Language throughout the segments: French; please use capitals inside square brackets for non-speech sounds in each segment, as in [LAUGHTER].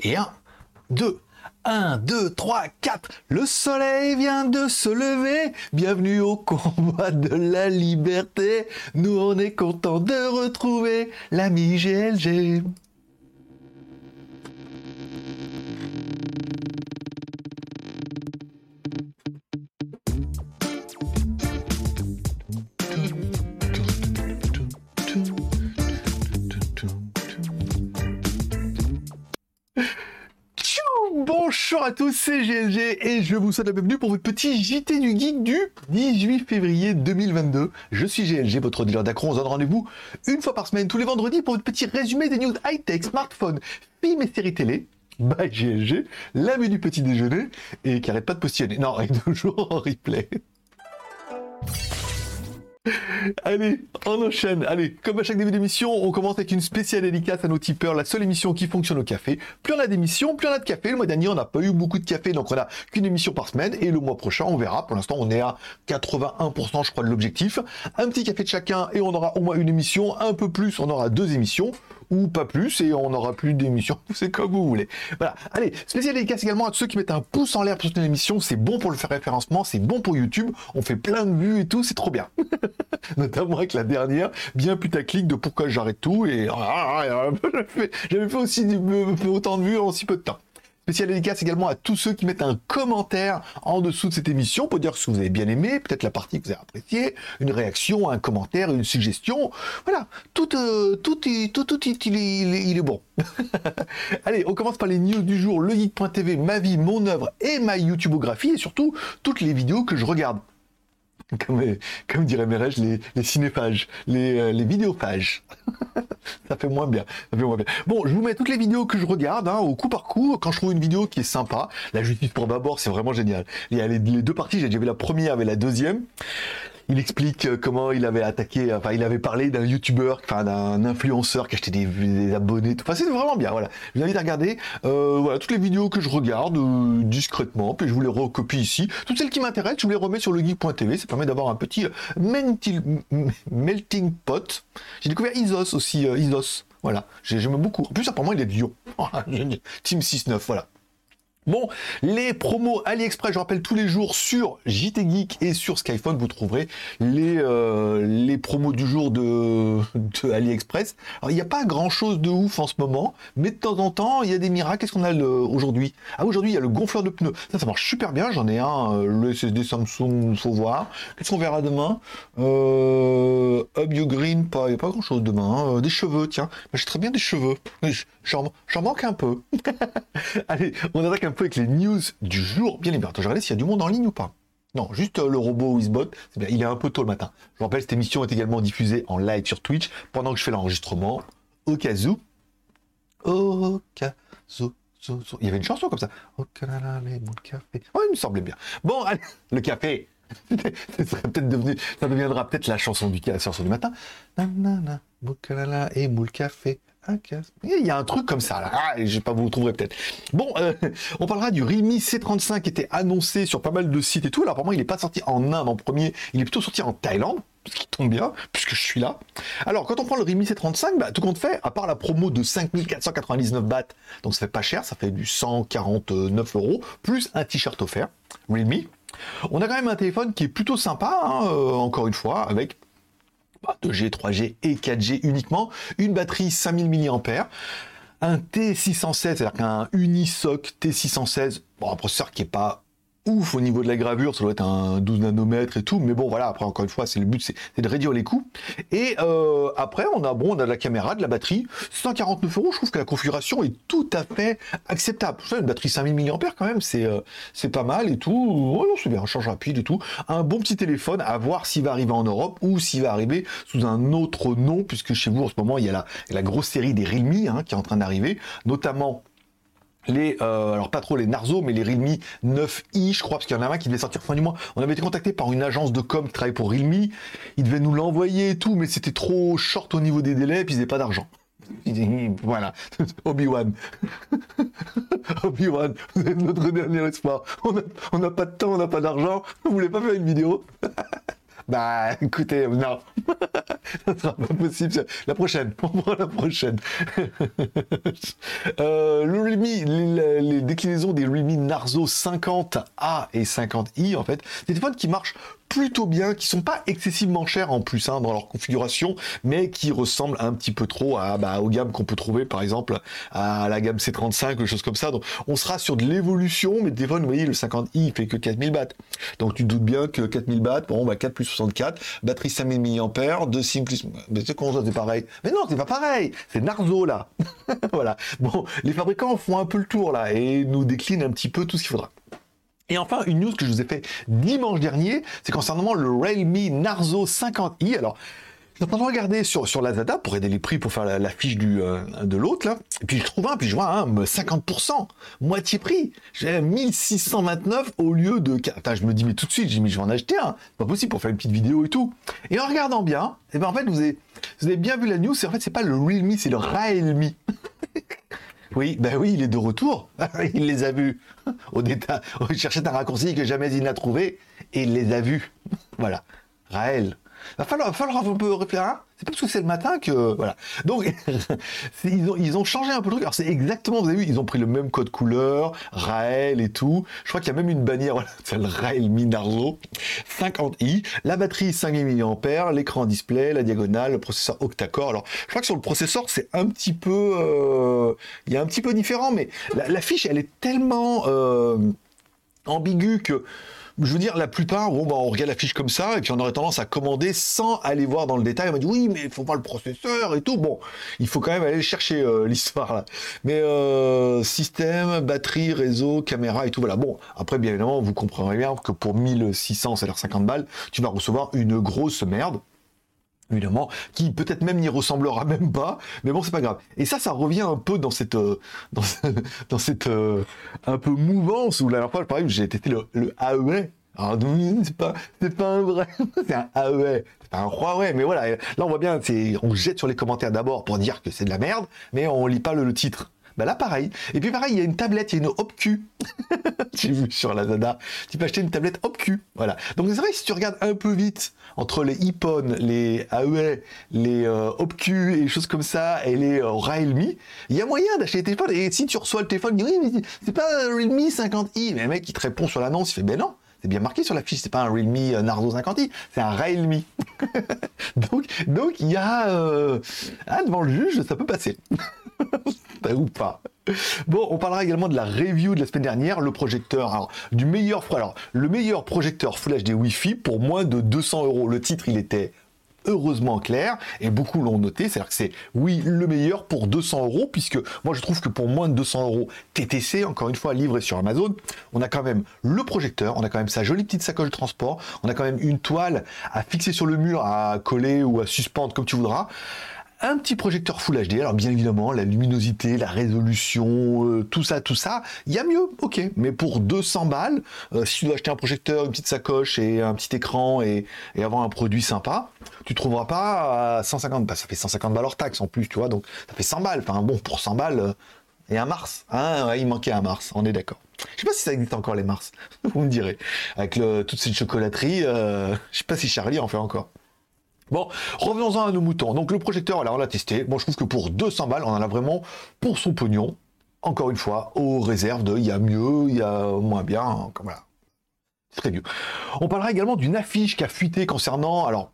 Et 1, 2, 1, 2, 3, 4. Le soleil vient de se lever. Bienvenue au combat de la liberté. Nous, on est content de retrouver l'ami GLG. À tous, c'est GLG et je vous souhaite la bienvenue pour votre petit JT du Geek du 18 février 2022. Je suis GLG, votre dealer d'acron. On se donne rendez-vous une fois par semaine, tous les vendredis, pour votre petit résumé des news high-tech, smartphones, films et séries télé. By GLG, l'ami du petit déjeuner et qui arrête pas de postillonner. Non, [LAUGHS] est toujours en replay. Allez, on enchaîne. Allez, comme à chaque début d'émission, on commence avec une spéciale dédicace à nos tipeurs, la seule émission qui fonctionne au café. Plus on a d'émissions, plus on a de café. Le mois dernier, on n'a pas eu beaucoup de café, donc on a qu'une émission par semaine. Et le mois prochain, on verra. Pour l'instant, on est à 81%, je crois, de l'objectif. Un petit café de chacun et on aura au moins une émission. Un peu plus, on aura deux émissions ou pas plus, et on n'aura plus d'émissions. [LAUGHS] C'est comme vous voulez. Voilà. Allez, spécial dédicace également à ceux qui mettent un pouce en l'air pour soutenir l'émission. C'est bon pour le faire référencement, c'est bon pour YouTube. On fait plein de vues et tout, c'est trop bien. [LAUGHS] Notamment avec la dernière, bien putaclic de pourquoi j'arrête tout, et [LAUGHS] j'avais fait aussi autant de vues en si peu de temps. Spécial dédicace également à tous ceux qui mettent un commentaire en dessous de cette émission pour dire que vous avez bien aimé, peut-être la partie que vous avez appréciée, une réaction, un commentaire, une suggestion. Voilà, tout, euh, tout, tout, tout, il, est, il est bon. [LAUGHS] Allez, on commence par les news du jour, le geek.tv, ma vie, mon œuvre et ma YouTubeographie et surtout toutes les vidéos que je regarde [LAUGHS] comme, comme dirait Mérège, les, les cinéphages, les, euh, les vidéophages. [LAUGHS] ça fait moins bien. Ça fait moins bien. Bon, je vous mets toutes les vidéos que je regarde, hein, au coup par coup, quand je trouve une vidéo qui est sympa. La justice pour d'abord, c'est vraiment génial. Il y a les, les deux parties, j'ai déjà vu la première avec la deuxième il explique euh, comment il avait attaqué, enfin il avait parlé d'un youtubeur, enfin d'un influenceur qui achetait des, abonnés. Enfin c'est vraiment bien. Voilà, je vous invite à regarder. Euh, voilà toutes les vidéos que je regarde euh, discrètement, puis je vous les recopie ici. Toutes celles qui m'intéressent, je vous les remets sur le geek.tv. Ça permet d'avoir un petit melting pot. J'ai découvert Isos aussi, Isos. Voilà, j'aime beaucoup. En plus, apparemment, il est de Lyon. [LAUGHS] Team 6-9, voilà. Bon, les promos AliExpress, je rappelle tous les jours sur JT Geek et sur Skyphone, vous trouverez les, euh, promos du jour de, AliExpress. Alors, il n'y a pas grand chose de ouf en ce moment, mais de temps en temps, il y a des miracles. Qu'est-ce qu'on a aujourd'hui? Ah, aujourd'hui, il y a le gonfleur de pneus. Ça, ça marche super bien. J'en ai un, euh, le SSD Samsung, faut voir. Qu'est-ce qu'on verra demain? Euh, Up You Green, pas, il n'y a pas grand chose demain. Hein. Euh, des cheveux, tiens. J'ai très bien des cheveux. J'en manque un peu. [LAUGHS] Allez, on attaque un peu avec les news du jour. Bien évidemment, je regarde s'il y a du monde en ligne ou pas. Non, juste euh, le robot Wizbot, bien, il est un peu tôt le matin. Je vous rappelle, cette émission est également diffusée en live sur Twitch pendant que je fais l'enregistrement. Au cas où. Au cas où. Il y avait une chanson comme ça. Au mon café. Oh, il me semblait bien. Bon, allez, [LAUGHS] le café. [LAUGHS] ça deviendra peut-être la chanson du, chanson du matin. Nanana, et moule café. Il y a un truc comme ça là. Ah, pas, vous le peut-être. Bon, euh, [LAUGHS] on parlera du Realme C35 qui était annoncé sur pas mal de sites et tout. Alors apparemment, il n'est pas sorti en Inde en premier, il est plutôt sorti en Thaïlande ce qui tombe bien, puisque je suis là. Alors, quand on prend le Realme C35, bah, tout compte fait, à part la promo de 5499 bahts, donc ça fait pas cher, ça fait du 149 euros, plus un t-shirt offert, Realme. On a quand même un téléphone qui est plutôt sympa, hein, euh, encore une fois, avec 2G, 3G et 4G uniquement, une batterie 5000 mAh, un T616, c'est-à-dire qu'un Unisoc T616, bon, un processeur qui est pas ouf au niveau de la gravure, ça doit être un 12 nanomètres et tout, mais bon voilà, après encore une fois, c'est le but, c'est de réduire les coûts. Et euh, après, on a bon, on a de la caméra, de la batterie, 149 euros, je trouve que la configuration est tout à fait acceptable. Une batterie 5000 mAh quand même, c'est euh, c'est pas mal et tout. Oh non, c'est un charge rapide et tout. Un bon petit téléphone, à voir s'il va arriver en Europe ou s'il va arriver sous un autre nom, puisque chez vous en ce moment il y a la, la grosse série des Realme hein, qui est en train d'arriver, notamment les, euh, alors pas trop les Narzo, mais les Realme 9i, je crois, parce qu'il y en a un qui devait sortir fin du mois. On avait été contacté par une agence de com qui travaille pour Realme. Ils devaient nous l'envoyer et tout, mais c'était trop short au niveau des délais, et puis ils n'avaient pas d'argent. Voilà, [LAUGHS] Obi-Wan. [LAUGHS] Obi-Wan, vous êtes notre dernier espoir. On n'a pas de temps, on n'a pas d'argent. Vous voulez pas faire une vidéo? [LAUGHS] Bah, [LAUGHS] écoutez, non. [LAUGHS] ça sera pas possible. La prochaine, [LAUGHS] on prend la prochaine. euh, le les, déclinaisons des Realme Narzo 50A et 50i, en fait, des téléphones qui marchent plutôt bien, qui sont pas excessivement chers en plus hein, dans leur configuration, mais qui ressemblent un petit peu trop à, bah, aux gammes qu'on peut trouver par exemple à la gamme C35, des choses comme ça. Donc on sera sur de l'évolution, mais des vous voyez, le 50i il fait que 4000 bahts. Donc tu doutes bien que 4000 bahts, bon bah 4 plus 64, batterie 5000 mAh, 2 SIM plus. Mais c'est c'est pareil Mais non, c'est pas pareil, c'est Narzo là. [LAUGHS] voilà. Bon, les fabricants font un peu le tour là et nous déclinent un petit peu tout ce qu'il faudra. Et enfin, une news que je vous ai fait dimanche dernier, c'est concernant le Realme Narzo 50i. Alors, je regarder sur, sur Lazada pour aider les prix pour faire la, fiche du, euh, de l'autre, là. Et puis je trouve un, puis je vois un 50%, moitié prix. J'ai 1629 au lieu de. Attends, je me dis, mais tout de suite, j'ai mis, je vais en acheter un. Pas possible pour faire une petite vidéo et tout. Et en regardant bien, et eh ben en fait, vous avez, vous avez bien vu la news, c'est en fait, c'est pas le Realme, c'est le Realme. [LAUGHS] Oui, ben oui, il est de retour. [LAUGHS] il les a vus. [LAUGHS] Au détail, il cherchait un raccourci que jamais il n'a trouvé et il les a vus. voilà. Raël. Va falloir, falloir un peu réfléchir. Hein. c'est pas parce que c'est le matin que. Voilà. Donc, [LAUGHS] ils, ont, changé un peu le truc. Alors, c'est exactement, vous avez vu, ils ont pris le même code couleur, Raël et tout. Je crois qu'il y a même une bannière, [LAUGHS] voilà, c'est le Raël Minarzo 50i. La batterie 5000 mAh, l'écran display, la diagonale, le processeur octa-core. Alors, je crois que sur le processeur, c'est un petit peu. Euh, il y a un petit peu différent, mais la, fiche, elle est tellement euh, ambiguë que je veux dire, la plupart, bon, bah, on regarde la fiche comme ça, et puis on aurait tendance à commander sans aller voir dans le détail. On m'a dit, oui, mais il faut voir le processeur et tout. Bon, il faut quand même aller chercher euh, [LAUGHS] l'histoire là. Mais euh, système, batterie, réseau, caméra et tout, voilà. Bon, après, bien évidemment, vous comprendrez bien que pour 1600, c'est-à-dire 50 balles, tu vas recevoir une grosse merde évidemment, qui peut-être même n'y ressemblera même pas, mais bon, c'est pas grave. Et ça, ça revient un peu dans cette, euh, dans, [LAUGHS] cette euh, un peu mouvance où la dernière fois, par exemple, j'ai testé le, le. Alors, c'est pas, c'est pas un vrai, [LAUGHS] c'est un AEA, c'est pas un Huawei, mais voilà. Là, on voit bien, c'est, on jette sur les commentaires d'abord pour dire que c'est de la merde, mais on lit pas le titre. Bah là, pareil. Et puis pareil, il y a une tablette, il y a une OpQ. [LAUGHS] J'ai vu sur la Zada. Tu peux acheter une tablette OpQ. Voilà. Donc c'est vrai si tu regardes un peu vite entre les iPhone, les AEA, les euh, OpQ et les choses comme ça, et les euh, Realme, il y a moyen d'acheter des téléphones. Et si tu reçois le téléphone, oui, mais c'est pas un Realme 50i. Mais le mec, il te répond sur l'annonce, il fait ben non. C'est bien marqué sur la fiche, c'est pas un Realme euh, Narzo 50i, c'est un Realme. [LAUGHS] donc, donc il y a ah, devant le juge, ça peut passer. [LAUGHS] [LAUGHS] ou pas. Bon, on parlera également de la review de la semaine dernière, le projecteur, alors, du meilleur, alors, le meilleur projecteur Full HD Wi-Fi pour moins de 200 euros. Le titre, il était heureusement clair et beaucoup l'ont noté, c'est-à-dire que c'est oui le meilleur pour 200 euros puisque moi je trouve que pour moins de 200 euros TTC, encore une fois livré sur Amazon, on a quand même le projecteur, on a quand même sa jolie petite sacoche de transport, on a quand même une toile à fixer sur le mur, à coller ou à suspendre comme tu voudras un petit projecteur Full HD. Alors bien évidemment, la luminosité, la résolution, euh, tout ça, tout ça, il y a mieux, ok. Mais pour 200 balles, euh, si tu dois acheter un projecteur, une petite sacoche et un petit écran et, avoir un produit sympa, tu trouveras pas à 150. Bah, ça fait 150 balles hors taxe en plus, tu vois. Donc ça fait 100 balles. Enfin bon, pour 100 balles. Euh, et un Mars, hein, il manquait un Mars, on est d'accord. Je sais pas si ça existe encore les Mars, [LAUGHS] vous me direz. Avec toute cette chocolaterie, je sais pas si Charlie en fait encore. Bon, revenons-en à nos moutons. Donc le projecteur, alors on l'a testé. Bon, je trouve que pour 200 balles, on en a vraiment pour son pognon. Encore une fois, aux réserves de il y a mieux, il y a moins bien. Comme. C'est très vieux. On parlera également d'une affiche qui a fuité concernant, alors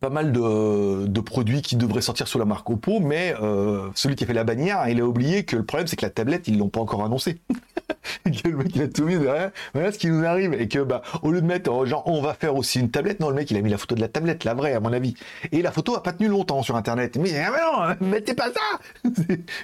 pas mal de, produits qui devraient sortir sous la marque Oppo, mais euh, celui qui a fait la bannière, il a oublié que le problème c'est que la tablette, ils l'ont pas encore annoncé. [LAUGHS] le mec il a tout mis derrière, voilà ce qui nous arrive, et que bah au lieu de mettre euh, genre on va faire aussi une tablette, non le mec il a mis la photo de la tablette, la vraie à mon avis, et la photo a pas tenu longtemps sur internet. Mais, ah non, [LAUGHS] mettez pas ça, [LAUGHS]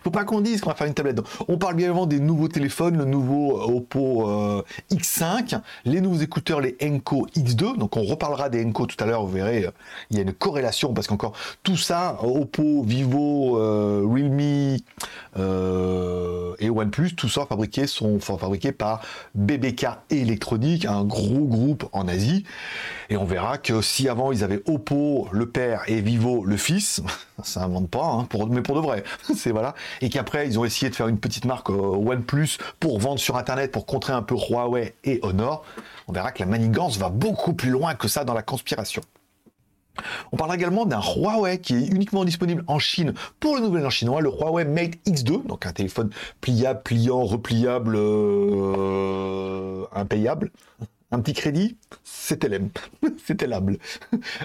faut pas qu'on dise qu'on va faire une tablette. on parle bien évidemment des nouveaux téléphones, le nouveau euh, Oppo X5, les nouveaux écouteurs les Enco X2, donc on reparlera des Enco tout à l'heure, vous verrez, il y a une corrélation parce qu'encore tout ça, Oppo, Vivo, euh, Realme euh, et OnePlus, tout ça fabriqués sont fabriqués par BBK Electronic, un gros groupe en Asie. Et on verra que si avant ils avaient Oppo le père et Vivo le fils, [LAUGHS] ça invente pas, hein, pour, mais pour de vrai, [LAUGHS] c'est voilà. Et qu'après ils ont essayé de faire une petite marque euh, OnePlus pour vendre sur Internet, pour contrer un peu Huawei et Honor. On verra que la manigance va beaucoup plus loin que ça dans la conspiration. On parlera également d'un Huawei qui est uniquement disponible en Chine pour le nouvel an chinois, le Huawei Mate X2, donc un téléphone pliable, pliant, repliable, euh, impayable. Un petit crédit, c'était l'aime, [LAUGHS] c'était l'able.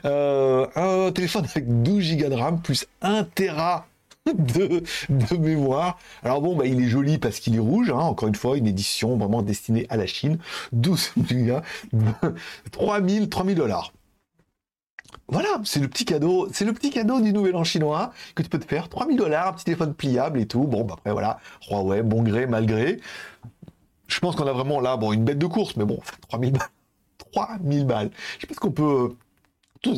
Euh, un téléphone avec 12 Go de RAM plus 1 Tera de, mémoire. Alors bon, bah, il est joli parce qu'il est rouge, hein. encore une fois, une édition vraiment destinée à la Chine. 12 Go, 3000, 3000 dollars. Voilà, c'est le petit cadeau, c'est le petit cadeau du nouvel an chinois que tu peux te faire. 3000 dollars, un petit téléphone pliable et tout. Bon, bah après voilà, Huawei, bon gré, mal gré. Je pense qu'on a vraiment là, bon, une bête de course, mais bon, [LAUGHS] 3000 balles. 3000 balles. Je ce qu'on peut. [LAUGHS]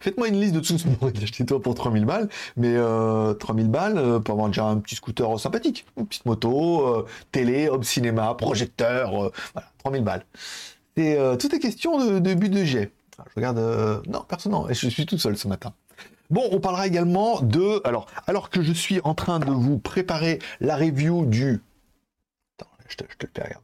Faites-moi une liste de tout ce que acheter toi pour 3000 balles, mais euh, 3000 balles euh, pour avoir déjà un petit scooter sympathique, une petite moto, euh, télé, home cinéma, projecteur, euh, voilà, 3000 balles. Et tout est question de, de but Je regarde. euh, Non, personne, non. Je suis tout seul ce matin. Bon, on parlera également de. Alors, alors que je suis en train de vous préparer la review du. Attends, je te, je te le fais, regarde.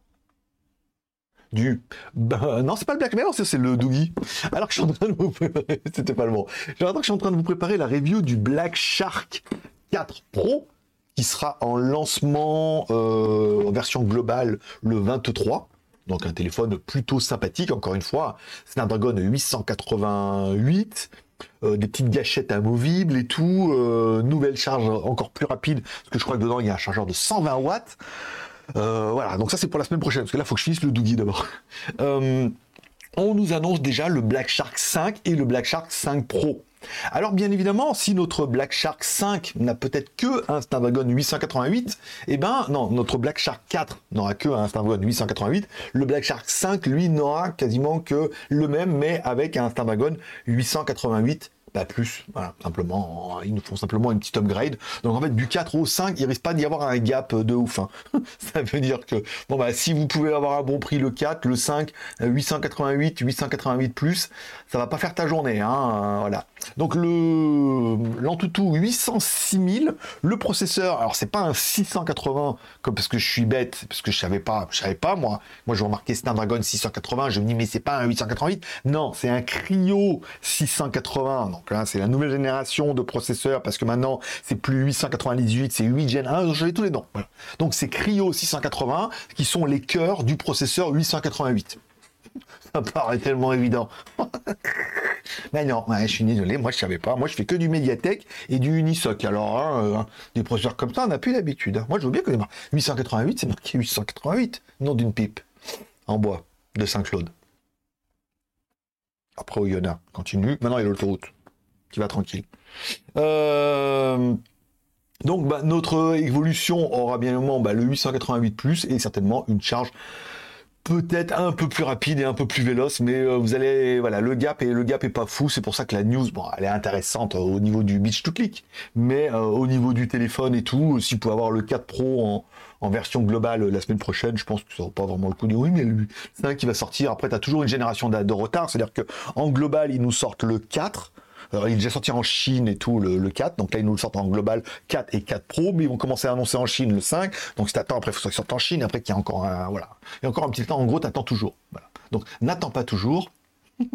Du. Ben, non, c'est pas le Black Mirror, c'est le Doogie. Alors que je suis en train de vous préparer. [LAUGHS] C'était pas le bon. Alors que je suis en train de vous préparer la review du Black Shark 4 Pro qui sera en lancement euh, en version globale le 23. Donc un téléphone plutôt sympathique, encore une fois. Snapdragon 888, euh, des petites gâchettes amovibles et tout. euh, nouvelle charge encore plus rapide, parce que je crois que dedans il y a un chargeur de 120 watts. Euh, voilà, donc ça c'est pour la semaine prochaine, parce que là il faut que je finisse le Doogie d'abord. [LAUGHS] On nous annonce déjà le Black Shark 5 et le Black Shark 5 Pro. Alors bien évidemment, si notre Black Shark 5 n'a peut-être que un Snapdragon 888, eh ben non, notre Black Shark 4 n'aura que un Snapdragon 888. Le Black Shark 5, lui, n'aura quasiment que le même, mais avec un Snapdragon 888 pas plus, voilà, simplement, ils nous font simplement une petite upgrade. Donc en fait, du 4 au 5, il risque pas d'y avoir un gap de ouf. hein. [LAUGHS] Ça veut dire que, bon bah, si vous pouvez avoir un bon prix le 4, le 5, euh, 888, 888 plus, ça va pas faire ta journée, hein, euh, voilà. Donc le l'Antutu 806 000, le processeur, alors c'est pas un 680 comme parce que je suis bête, parce que je savais pas, je savais pas moi. Moi je remarquais Snapdragon 680, je me dis mais c'est pas un 888, non, c'est un Cryo 680. Là c'est la nouvelle génération de processeurs parce que maintenant c'est plus 898, c'est 8 Gen 1, j'avais tous les noms. Donc c'est Cryo 680 qui sont les cœurs du processeur 888. [LAUGHS] Ça paraît tellement évident. [LAUGHS] Mais non, je suis désolé, moi je savais pas. Moi je fais que du Mediatek et du Unisoc. Alors, hein, euh, des processeurs comme ça, on n'a plus l'habitude. hein. Moi je veux bien que les mar- 888, c'est marqué 888, nom d'une pipe. En bois, de Saint-Claude. Après Oyonnax, continue. Maintenant il y a l'autoroute, qui va tranquille. Euh, donc bah, notre évolution aura bien évidemment bah, le 888 plus et certainement une charge peut-être un peu plus rapide et un peu plus véloce, mais euh, vous allez, voilà, le gap et le gap est pas fou. C'est pour ça que la news, bon, elle est intéressante euh, au niveau du beach to click, mais au niveau du téléphone et tout, si vous avoir le 4 Pro en, version globale la semaine prochaine, je pense que ça vaut pas vraiment le coup de oui, mais le 5 qui va sortir. Après, tu as toujours une génération de, de retard, c'est-à-dire que en global, ils nous sortent le 4. Il est déjà sorti en Chine et tout, le, le 4. Donc là, ils nous le sortent en global 4 et 4 Pro, mais ils vont commencer à annoncer en Chine le 5. Donc si t'attends, après, il faut qu'ils sortent en Chine. Après, qu'il y a encore un, voilà. A encore un petit temps. En gros, t'attends toujours. Donc, n'attends pas toujours. [LAUGHS]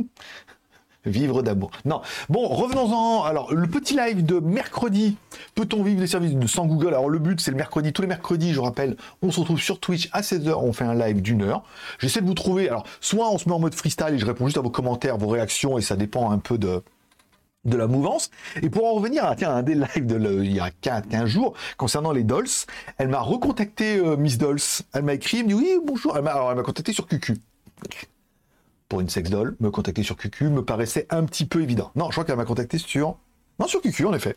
Vivre d'amour. Non. Bon, revenons-en. Alors, le petit live de mercredi. Peut-on vivre des services sans Google? Alors, le but, c'est le mercredi. Tous les mercredis, je rappelle, on se retrouve sur Twitch à 16h. On fait un live d'une heure. J'essaie de vous trouver. Alors, soit on se met en mode freestyle et je réponds juste à vos commentaires, vos réactions, et ça dépend un peu de de la mouvance. Et pour en revenir à tiens, un des lives de le- il y a 15, 15 jours concernant les Dolls, elle m'a recontacté euh, Miss Dolls. Elle m'a écrit, elle me dit oui, bonjour. Elle m'a alors, elle m'a contacté sur QQ. Pour une sex doll, me contacter sur QQ me paraissait un petit peu évident. Non, je crois qu'elle m'a contacté sur non, sur QQ en effet.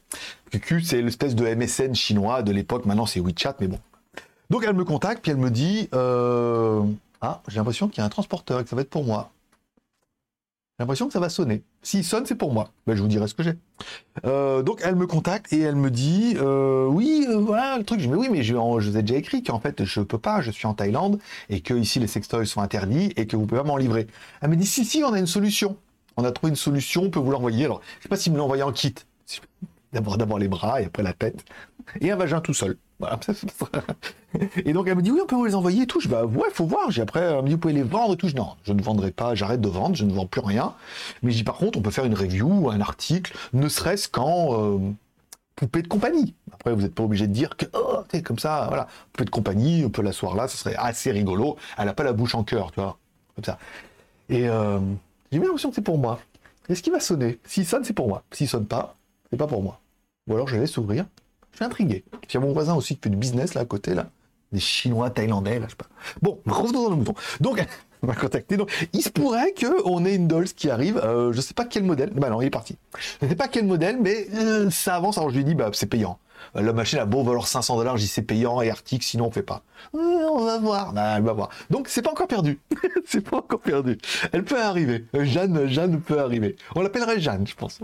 QQ, c'est l'espèce de MSN chinois de l'époque, maintenant c'est WeChat, mais bon. Donc elle me contacte, puis elle me dit euh, Ah, j'ai l'impression qu'il y a un transporteur et que ça va être pour moi. J'ai l'impression que ça va sonner. S'il sonne, c'est pour moi. Ben, je vous dirai ce que j'ai. Euh, donc elle me contacte et elle me dit euh, oui euh, voilà le truc. Je dis oui mais je, je vous ai déjà écrit qu'en fait je peux pas, je suis en Thaïlande et que ici les sextoys sont interdits et que vous pouvez pas m'en livrer. Elle me dit si si on a une solution. On a trouvé une solution, on peut vous l'envoyer. Alors je sais pas si me l'envoyer en kit. D'abord les bras et après la tête et un vagin tout seul. [LAUGHS] Et donc elle me dit oui, on peut vous les envoyer et tout. Je bah ouais, faut voir. J'ai après elle me dit vous pouvez les vendre et tout. Je non, je ne vendrai pas, j'arrête de vendre, je ne vends plus rien. Mais je dis par contre, on peut faire une review, un article, ne serait-ce qu'en euh, poupée de compagnie. Après, vous n'êtes pas obligé de dire que oh, comme ça, voilà, poupée de compagnie, on peut l'asseoir là, ce serait assez rigolo. Elle n'a pas la bouche en cœur, tu vois, comme ça. Et euh, j'ai l'impression que c'est pour moi. Est-ce qu'il va sonner S'il sonne, c'est pour moi. S'il sonne pas, c'est pas pour moi. Ou alors je laisse ouvrir. Suis intrigué. Il y a mon voisin aussi qui fait du business là à côté là des Chinois, Thaïlandais, là, je sais pas. Bon, revenons dans le mouton. Donc, [LAUGHS] on va contacter. Donc, il se pourrait qu'on ait une Dolls qui arrive. Euh, je sais pas quel modèle. Bah non, il est parti. Je sais pas quel modèle, mais euh, ça avance. Alors je lui dis, bah c'est payant. Euh, la machine a beau valoir 500 dollars, j'y c'est payant et article, sinon on fait pas. on va voir, bah, va voir. Donc c'est pas encore perdu, [LAUGHS] c'est pas encore perdu. Elle peut arriver, Jeanne, Jeanne peut arriver. On l'appellerait Jeanne, je pense.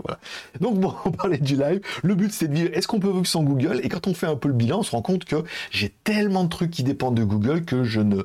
Donc bon, on parlait du live. Le but c'est de dire, est-ce qu'on peut vivre sans Google? Et quand on fait un peu le bilan, on se rend compte que j'ai tellement de trucs qui dépendent de Google que je ne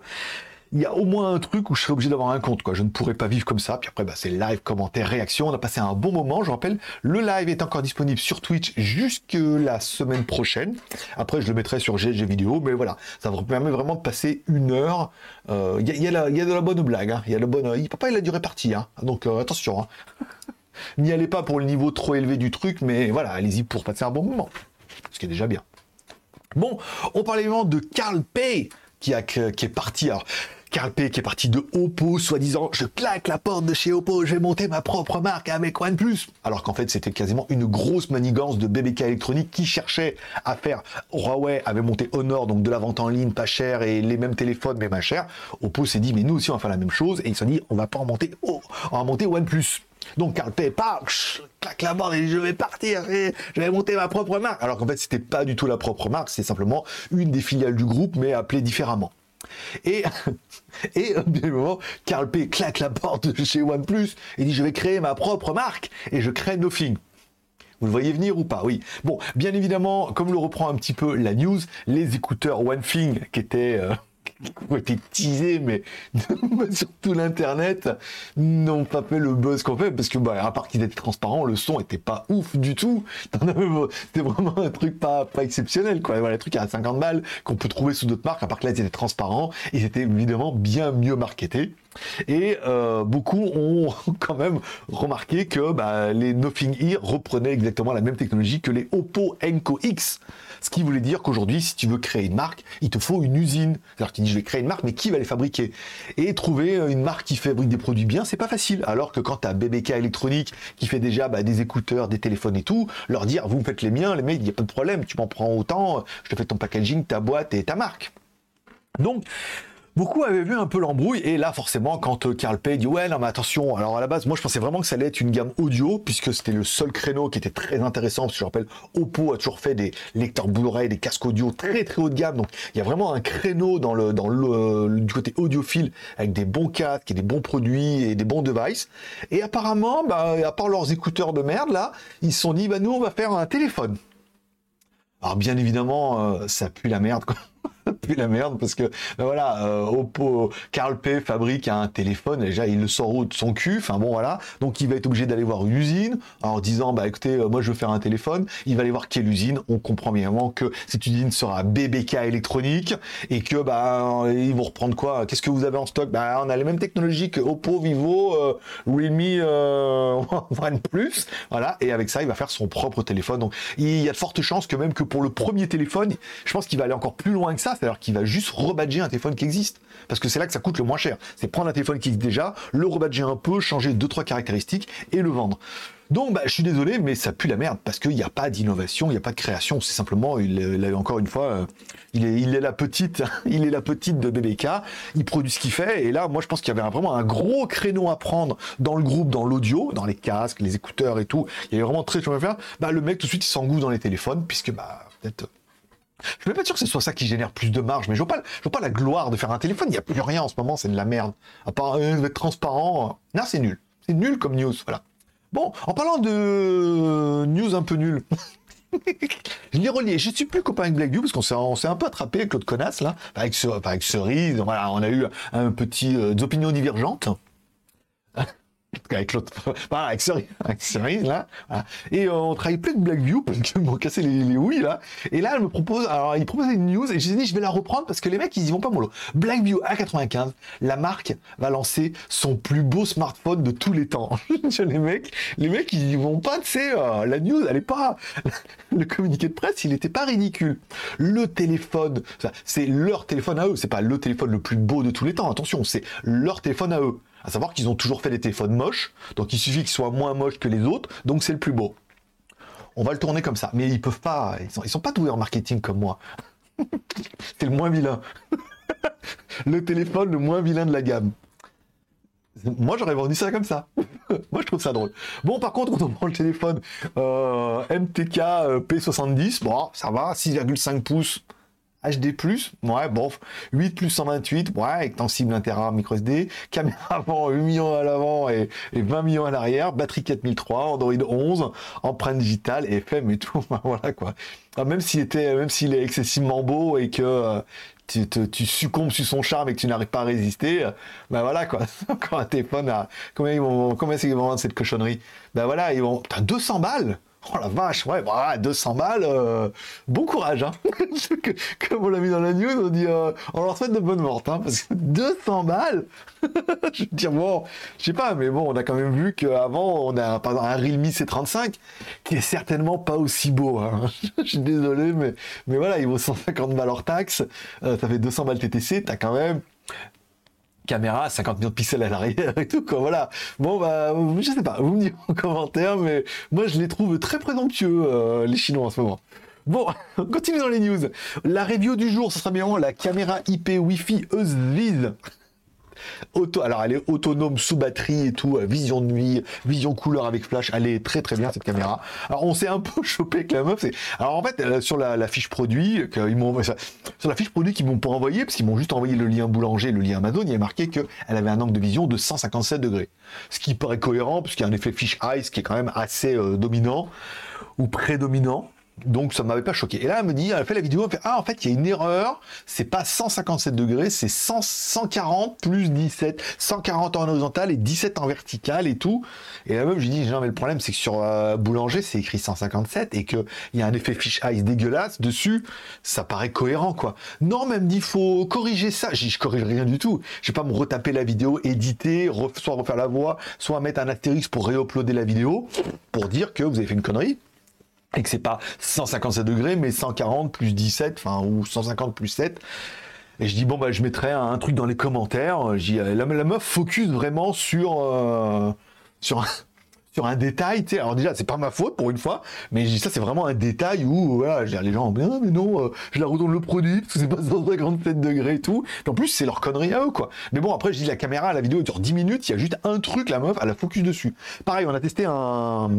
il y a au moins un truc où je serais obligé d'avoir un compte, quoi. Je ne pourrais pas vivre comme ça. Puis après, bah, c'est live, commentaires, réactions. On a passé un bon moment. Je rappelle, le live est encore disponible sur Twitch jusque la semaine prochaine. Après, je le mettrai sur GG vidéo, mais voilà, ça vous permet vraiment de passer une heure. Euh, il y, a, de la bonne blague. Hein. Il y a la bonne. Il, papa, il a duré partie, hein. donc euh, attention. Hein. [LAUGHS] N'y allez pas pour le niveau trop élevé du truc, mais voilà, allez-y pour passer un bon moment, ce qui est déjà bien. Bon, on parlait évidemment de Carl Pay qui, qui est parti. Alors, Carl P qui est parti de Oppo, soi-disant je claque la porte de chez Oppo, je vais monter ma propre marque avec OnePlus. Alors qu'en fait c'était quasiment une grosse manigance de BBK électronique qui cherchait à faire. Huawei avait monté Honor, donc de la vente en ligne pas cher et les mêmes téléphones mais pas cher. Oppo s'est dit mais nous aussi on va faire la même chose et ils se sont dit on va pas en monter, oh, on va monter OnePlus. Donc Carl P, claque la porte et je vais partir, je vais monter ma propre marque. Alors qu'en fait, c'était pas du tout la propre marque, c'est simplement une des filiales du groupe, mais appelée différemment. Et, [LAUGHS] et bien évidemment, Carl P claque la porte de chez OnePlus et dit je vais créer ma propre marque et je crée Nothing. Vous le voyez venir ou pas? Oui. Bon, bien évidemment, comme le reprend un petit peu la news, les écouteurs OneThing qui étaient euh, ont été teasés, mais [LAUGHS] sur tout l'internet, n'ont pas fait le buzz qu'on fait, parce que, bah, à part qu'ils étaient transparents, le son était pas ouf du tout. C'était vraiment un truc pas, pas exceptionnel, quoi. Voilà, les trucs à 50 balles qu'on peut trouver sous d'autres marques, à part que là, ils étaient transparents, ils étaient évidemment bien mieux marketés. Et euh, beaucoup ont [LAUGHS] quand même remarqué que bah, les Nothing Ear reprenaient exactement la même technologie que les Oppo Enco X. Ce qui voulait dire qu'aujourd'hui, si tu veux créer une marque, il te faut une usine. Alors tu dis, je vais créer une marque, mais qui va les fabriquer? Et trouver une marque qui fabrique des produits bien, c'est pas facile. Alors que quand tu as BBK électronique qui fait déjà bah, des écouteurs, des téléphones et tout, leur dire, vous me faites les miens, les mecs, il n'y a pas de problème, tu m'en prends autant, je te fais ton packaging, ta boîte et ta marque. Donc, Beaucoup avaient vu un peu l'embrouille, et là, forcément, quand euh, Carl Pay dit Ouais, non, mais attention, alors à la base, moi je pensais vraiment que ça allait être une gamme audio, puisque c'était le seul créneau qui était très intéressant, parce que je rappelle, Oppo a toujours fait des lecteurs Blu-ray, des casques audio très très haut de gamme, donc il y a vraiment un créneau dans le, le, du côté audiophile, avec des bons casques et des bons produits et des bons devices. Et apparemment, bah, à part leurs écouteurs de merde, là, ils se sont dit Bah, nous, on va faire un téléphone. Alors bien évidemment, euh, ça pue la merde. Quoi. Puis la merde parce que ben voilà euh, Oppo Carl P fabrique un téléphone déjà il le sort de son cul enfin bon voilà. Donc il va être obligé d'aller voir une usine en disant bah écoutez euh, moi je veux faire un téléphone. Il va aller voir quelle usine. On comprend bien que cette usine sera BBK électronique et que bah ils vont reprendre quoi? Qu'est-ce que vous avez en stock? Bah on a les mêmes technologies que Oppo Vivo euh, Realme euh, [LAUGHS] OnePlus voilà. Et avec ça il va faire son propre téléphone. Donc il y a de fortes chances que même que pour le premier téléphone je pense qu'il va aller encore plus loin que ça c'est-à-dire qu'il va juste rebadger un téléphone qui existe. Parce que c'est là que ça coûte le moins cher. C'est prendre un téléphone qui existe déjà, le rebadger un peu, changer deux trois caractéristiques et le vendre. Donc, bah, je suis désolé, mais ça pue la merde parce qu'il n'y a pas d'innovation, il n'y a pas de création. C'est simplement, il, encore une fois, euh, il, est, il la petite, [LAUGHS] il est la petite de BBK. Il produit ce qu'il fait. Et là, moi, je pense qu'il y avait vraiment un gros créneau à prendre dans le groupe, dans l'audio, dans les casques, les écouteurs et tout. Il y avait vraiment très de choses à faire. Bah, le mec, tout de suite, il s'engouffre dans les téléphones puisque, bah, peut-être je suis pas sûr que ce soit ça qui génère plus de marge, mais je vois pas, vois pas la gloire de faire un téléphone. Il n'y a plus rien en ce moment, c'est de la merde. À part euh, être transparent, non, c'est nul. C'est nul comme news, voilà. Bon, en parlant de news un peu nul. [LAUGHS] je l'ai relié. Je suis plus copain avec Blackview parce qu'on s'est, un peu attrapé avec l'autre connasse là, avec, avec Cerise. Voilà, on a eu un petit euh, divergentes. [LAUGHS] avec l'autre, [LAUGHS] avec Cerise, là. Et euh, on travaille plus de Blackview parce qu'ils m'ont cassé les, les houilles là. Et là, elle me propose, alors il propose une news et j'ai dit je vais la reprendre parce que les mecs ils y vont pas mollo. Blackview A95, la marque va lancer son plus beau smartphone de tous les temps. [LAUGHS] les mecs, les mecs ils y vont pas, tu sais, euh, la news elle est pas, le communiqué de presse il était pas ridicule. Le téléphone, c'est leur téléphone à eux, c'est pas le téléphone le plus beau de tous les temps. Attention, c'est leur téléphone à eux. À savoir qu'ils ont toujours fait des téléphones moches, donc il suffit qu'ils soient moins moches que les autres, donc c'est le plus beau. On va le tourner comme ça, mais ils peuvent pas, ils sont, pas doués en marketing comme moi. [LAUGHS] c'est le moins vilain. [LAUGHS] le téléphone le moins vilain de la gamme. Moi, j'aurais vendu ça comme ça. [LAUGHS] Moi, je trouve ça drôle. Bon, par contre, quand on prend le téléphone euh, MTK euh, P70, bon, ça va, 6,5 pouces. HD+, ouais, bon, 8 plus 128, ouais, extensible 1 Tera micro SD, caméra avant 8 millions à l'avant et, 20 millions à l'arrière, batterie 4003, Android 11, empreinte digitale, FM et tout, [LAUGHS] voilà quoi. Ah, même s'il était, même s'il est excessivement beau et que euh, tu, succombes sur son charme et que tu n'arrives pas à résister, ben voilà quoi. [LAUGHS] Encore un téléphone à, combien ils vont, combien qu'ils vont vendre cette cochonnerie? Ben voilà, ils vont, t'as 200 balles? Oh la vache, ouais, bah, 200 balles, euh, bon courage, hein. [LAUGHS] Comme on l'a mis dans la news, on dit, euh, on leur souhaite de bonnes mortes, hein, parce que [LAUGHS] 200 balles, [LAUGHS] je veux dire, bon, je sais pas, mais bon, on a quand même vu qu'avant, on a par un Realme C35, qui est certainement pas aussi beau, hein. je suis désolé, mais, mais voilà, il vaut 150 balles hors taxe, euh, ça fait 200 balles TTC, t'as quand même caméra, 50 millions de pixels à l'arrière et tout, quoi, voilà. Bon, bah, je sais pas, vous me dites en commentaire, mais moi, je les trouve très présomptueux, euh, les Chinois, en ce moment. Bon, [LAUGHS] on continue dans les news. La review du jour, ce sera bien la caméra IP Wi-Fi EUSVIS Alors elle est autonome sous batterie et tout, euh, vision de nuit, vision couleur avec flash, elle est très très bien cette caméra. Alors on s'est un peu [LAUGHS] chopé avec la meuf. Alors en fait euh, sur la, fiche produit, qu'ils m'ont sur la fiche produit qu'ils m'ont pas envoyé, parce qu'ils m'ont juste envoyé le lien boulanger, le lien Amazon, il y a marqué qu'elle avait un angle de vision de 157 degrés. Ce qui paraît cohérent, puisqu'il y a un effet fish eyes qui est quand même assez euh, dominant ou prédominant. Donc ça m'avait pas choqué. Et là, elle me dit, elle fait la vidéo, elle fait ah en fait il y a une erreur, c'est pas 157 degrés, c'est 140 plus 17, 140 en horizontal et 17 en vertical et tout. Et là même je lui dis non mais le problème c'est que sur euh, Boulanger c'est écrit 157 et que il y a un effet fish eyes dégueulasse dessus, ça paraît cohérent quoi. Non mais elle dit faut corriger ça. Je dis je corrige rien du tout. Je vais pas me retaper la vidéo, éditer, soit refaire la voix, soit mettre un astérisque pour réuploader la vidéo pour dire que vous avez fait une connerie et que c'est pas 157 degrés, mais 140 plus 17, enfin, ou 150 plus 7. Et je dis, bon, bah, je mettrai un, truc dans les commentaires. la, la, meuf focus vraiment sur, euh, sur, [LAUGHS] sur un détail. Alors déjà, c'est pas ma faute pour une fois, mais je dis ça, c'est vraiment un détail où, voilà, je dis, les gens, mais non, mais non, euh, je la retourne le produit, parce que c'est pas 157 degrés et tout. en plus, c'est leur connerie à eux, quoi. Mais bon, après, je dis, la caméra, la vidéo dure 10 minutes, il y a juste un truc, la meuf, elle a focus dessus. Pareil, on a testé un,